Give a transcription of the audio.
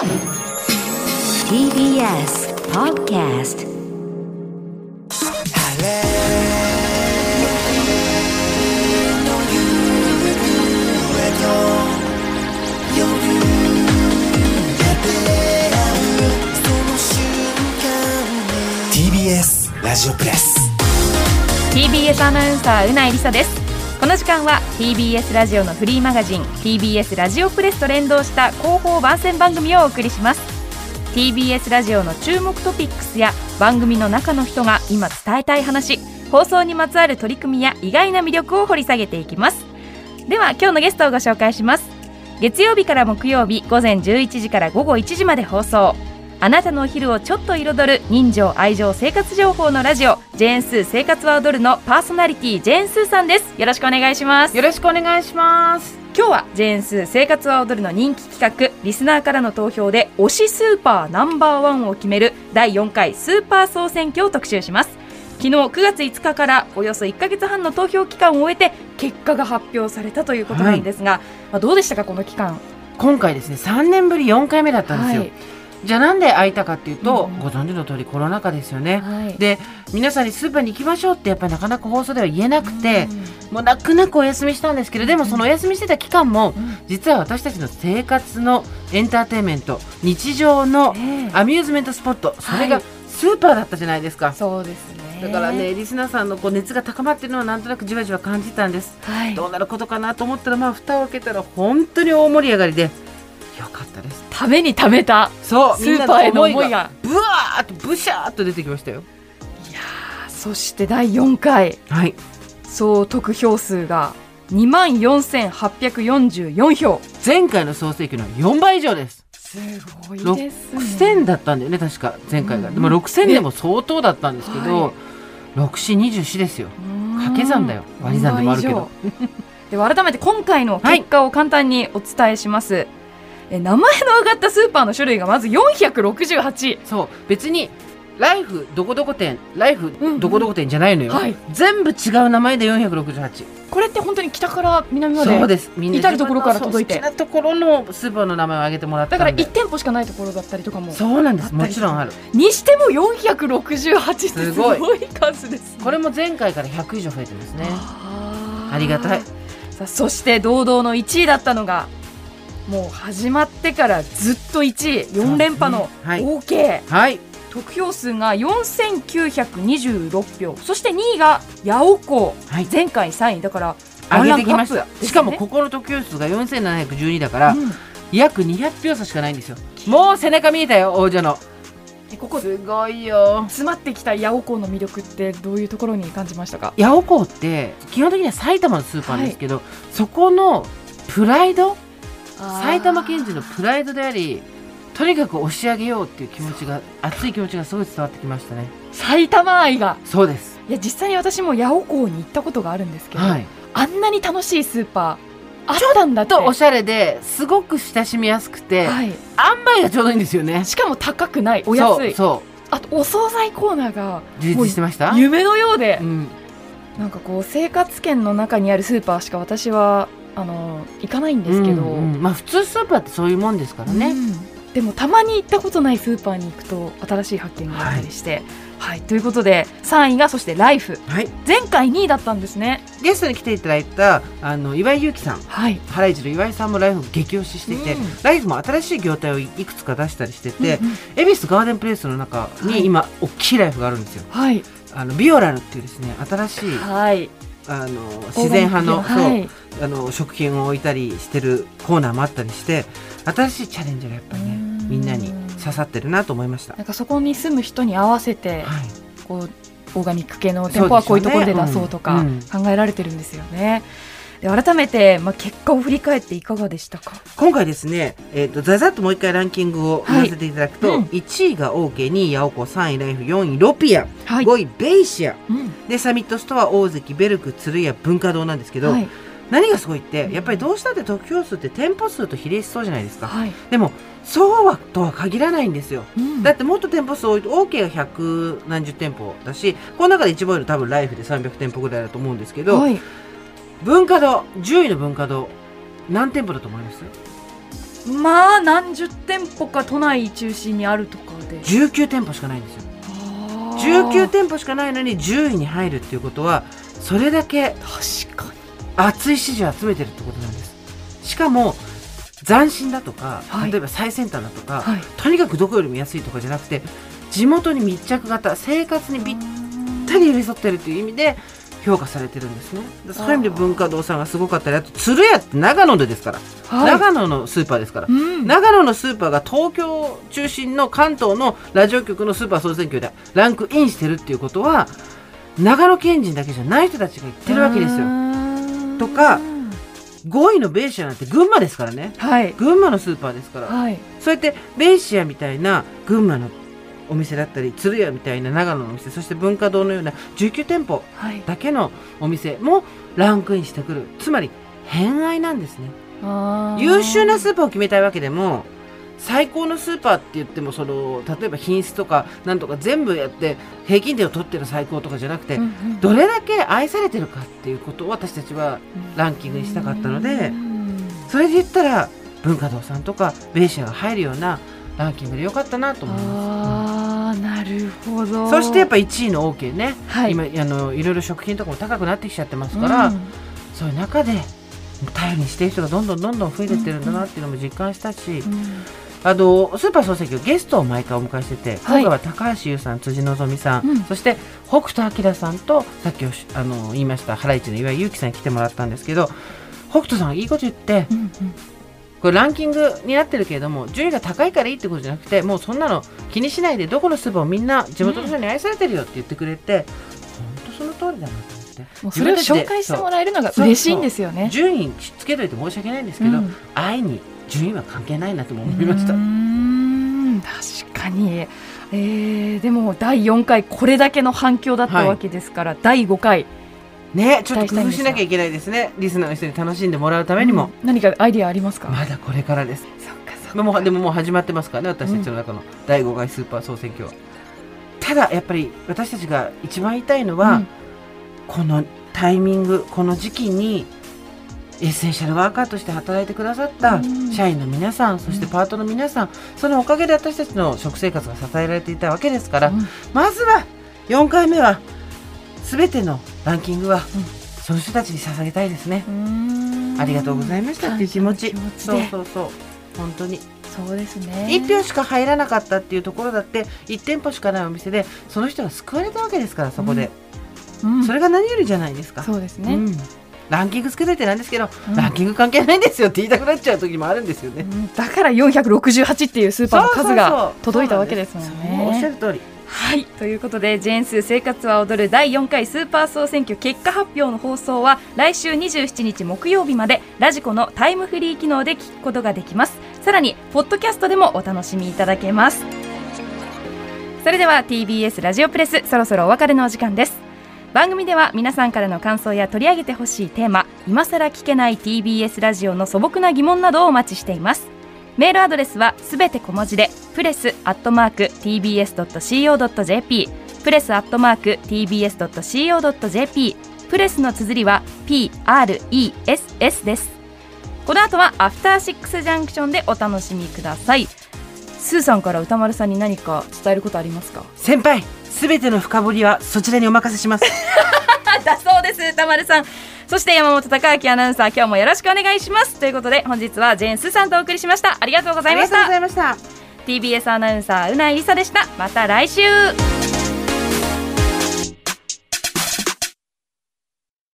TBS Podcast ラジオプレス。TBS アナウンサーうないりさですこの時間は TBS ラジオのフリーマガジン TBS ラジオプレスと連動した広報番宣番組をお送りします。TBS ラジオの注目トピックスや番組の中の人が今伝えたい話放送にまつわる取り組みや意外な魅力を掘り下げていきます。では今日のゲストをご紹介します。月曜日から木曜日午前11時から午後1時まで放送。あなたのお昼をちょっと彩る人情愛情生活情報のラジオジェーンスー生活は踊るのパーソナリティジェーンスーさんです。よろしくお願いします。よろしくお願いします。今日はジェーンスー生活は踊るの人気企画リスナーからの投票で推しスーパーナンバーワンを決める第4回スーパー総選挙を特集します。昨日9月5日からおよそ1か月半の投票期間を終えて結果が発表されたということなんですが、はい、まあ、どうでしたかこの期間。今回ですね3年ぶり4回目だったんですよ、はいじゃあなんで開いたかっていうと、うん、ご存知の通りコロナ禍ですよね、はい、で皆さんにスーパーに行きましょうってやっぱりなかなか放送では言えなくて、うん、もう泣く泣くお休みしたんですけどでもそのお休みしてた期間も、うん、実は私たちの生活のエンターテインメント日常のアミューズメントスポット、それがスーパーだったじゃないですか。そうですね。だからねリスナーさんのこう熱が高まっているのはなんとなくじわじわ感じたんです、はい、どうなることかなと思ったらまあ蓋を開けたら本当に大盛り上がりでためにためたそうスーパーへの思いが。ブワーッとブシャーッと出てきましたよ。いやそして第4回、はい、総得票数が2万4844票。前回の総選挙の4倍以上です。すごいですね。6000だったんだよね確か前回が、うん、でも6000でも相当だったんですけど、はい、6424ですよ。掛け算だよ。割り算でもあるけど。では改めて今回の結果を簡単にお伝えします、はいえ名前の上がったスーパーの種類がまず468そう。別にライフどこどこ店ライフどこどこ店じゃないのよ、うんうんはい、全部違う名前で468これって本当に北から南までそうです。みんな至るところから届いて。好きなところのスーパーの名前を挙げてもらっただから1店舗しかないところだったりとかもそうなんです。もちろんある。にしても468ってすごい。数です、ね、これも前回から100以上増えてますね。ありがたい。さあそして堂々の1位だったのがもう始まってからずっと1位4連覇の合計、はい、得票数が4926票。そして2位が八尾校、はい、前回3位。だから上げてきました、ね、しかもここの得票数が4712だから、うん、約200票差しかないんですよ。もう背中見えたよ王者の。ここすごいよ。詰まってきた八尾校の魅力ってどういうところに感じましたか？八尾校って基本的には埼玉のスーパーですけど、はい、そこのプライド埼玉県人のプライドでありとにかく押し上げようっていう気持ちが熱い気持ちがすごい伝わってきましたね。埼玉愛が。そうです。いや実際に私も八尾港に行ったことがあるんですけど、はい、あんなに楽しいスーパーあったんだとおしゃれですごく親しみやすくて、はい、塩梅がちょうどいいんですよね。しかも高くない。お安い。そうあとお惣菜コーナーが充実してました？夢のようで、うん、なんかこう生活圏の中にあるスーパーしか私はあの行かないんですけど、うんうん、まあ普通スーパーってそういうもんですからね、うん、でもたまに行ったことないスーパーに行くと新しい発見があったりして、はい、はい、ということで3位がそしてライフ、はい、前回2位だったんですね。ゲストに来ていただいたあの岩井裕樹さん、はい、ハライチの岩井さんもライフ激推ししていて、うん、ライフも新しい業態をいくつか出したりしてて、うんうん、恵比寿ガーデンプレイスの中に今、はい、大きいライフがあるんですよ。はい、あのビオラルっていうですね新しい、はい、あの自然派の,、はい、あの食品を置いたりしてるコーナーもあったりして新しいチャレンジがやっぱりねみんなに刺さってるなと思いました。なんかそこに住む人に合わせて、はい、こうオーガニック系の店舗はこういうところで出そうとか考えられてるんですよね。で改めて、まあ、結果を振り返っていかがでしたか？今回ですね、えーと、ざざっともう一回ランキングを言わせていただくと、はいうん、1位がオーケー2位ヤオコ3位ライフ4位ロピア、はい、5位ベイシア、うん、でサミットストア大関ベルク鶴屋文化堂なんですけど、はい、何がすごいってやっぱりどうしたって得票数って店舗数と比例しそうじゃないですか、はい、でもそうはとは限らないんですよ、うん、だってもっと店舗数多いと OK が百何十店舗だしこの中で一番多分ライフで300店舗ぐらいだと思うんですけど、はい文化堂10位の文化堂何店舗だと思います？まあ何十店舗か都内中心にあるとかで。19店舗しかないんですよ。19店舗しかないのに10位に入るっていうことはそれだけ確かに。熱い支持を集めてるってことなんです。しかも斬新だとか、はい、例えば最先端だとか、はい、とにかくどこよりも安いとかじゃなくて地元に密着型生活にぴったり寄り添ってるっていう意味で評価されてるんですね。そういう意味で文化堂さんがすごかったりあと鶴屋って長野でですから、はい、長野のスーパーですから、うん、長野のスーパーが東京中心の関東のラジオ局のスーパー総選挙でランクインしてるっていうことは長野県人だけじゃない人たちが言ってるわけですよ。とか5位のベイシアなんて群馬ですからね、はい、群馬のスーパーですから、はい、そうやってベイシアみたいな群馬のお店だったり鶴屋みたいな長野のお店そして文化堂のような19店舗だけのお店もランクインしてくる、つまり偏愛なんですね。優秀なスーパーを決めたいわけでも最高のスーパーって言ってもその例えば品質とかなんとか全部やって平均点を取ってる最高とかじゃなくて、うんうん、どれだけ愛されてるかっていうことを私たちはランキングにしたかったので、それで言ったら文化堂さんとかベイシアが入るようなランキングでよかったなと思います。あなるほど。そしてやっぱ1位の OK ね、はい、今あのいろいろ食品とかも高くなってきちゃってますから、うん、そういう中で頼りにしてる人がどんどんどんどん増えてってるんだなっていうのも実感したし、うん、あのスーパー総選挙ゲストを毎回お迎えしてて、今回は高橋優さん辻希美さん、うん、そして北斗晶さんとさっきあの言いましたハライチの岩井裕樹さんに来てもらったんですけど北斗さんいいこと言って、うんうん、これランキングになってるけれども順位が高いからいいってことじゃなくてもうそんなの気にしないでどこのスーパーもみんな地元の人に愛されてるよって言ってくれて、本、当、その通りだなと思って。もうそれを紹介してもらえるのが嬉しいんですよね。順位つけといて申し訳ないんですけど、うん、愛に順位は関係ないなと思いました。確かに、えー、でも第4回これだけの反響だったわけですから、はい、第5回ねちょっと工夫しなきゃいけないですね。リスナーの人に楽しんでもらうためにも、うん、何かアイディアありますか？まだこれからです。そっかそっか。もうでももう始まってますからね私たちの中の。第5回スーパー総選挙は、うん、ただやっぱり私たちが一番言いたいのは、うん、このタイミングこの時期にエッセンシャルワーカーとして働いてくださった社員の皆さん、そしてパートの皆さん、そのおかげで私たちの食生活が支えられていたわけですから、まずは4回目は全てのランキングは、その人たちに捧げたいですね。ありがとうございましたっていう気持ち。そうそうそう。本当に。そうですね。1票しか入らなかったっていうところだって、1店舗しかないお店で、その人が救われたわけですから、そこで。うん、それが何よりじゃないですか。そうですね。うんランキングつけといてなんですけど、うん、ランキング関係ないんですよって言いたくなっちゃう時もあるんですよね、うん、だから468っていうスーパーの数が届いたわけですもんねおっしゃる通りはい。ということでジェーンスー生活は踊る第4回スーパー総選挙結果発表の放送は来週27日木曜日までラジコのタイムフリー機能で聞くことができます。さらにポッドキャストでもお楽しみいただけます。それでは TBS ラジオプレスそろそろお別れのお時間です。番組では皆さんからの感想や取り上げてほしいテーマ今さら聞けない TBS ラジオの素朴な疑問などをお待ちしています。メールアドレスはすべて小文字でプレスアットマーク TBS.CO.JP プレスアットマーク TBS.CO.JP プレスの綴りは PRESS です。この後はアフターシックスジャンクションでお楽しみください。スーさんから歌丸さんに何か伝えることありますか？先輩すべての深掘りはそちらにお任せします。だそうです歌丸さんそして山本貴明アナウンサー今日もよろしくお願いします。ということで本日はジェーンスーさんとお送りしました。ありがとうございました。ありがとうございました。TBS アナウンサーうないりさでした。また来週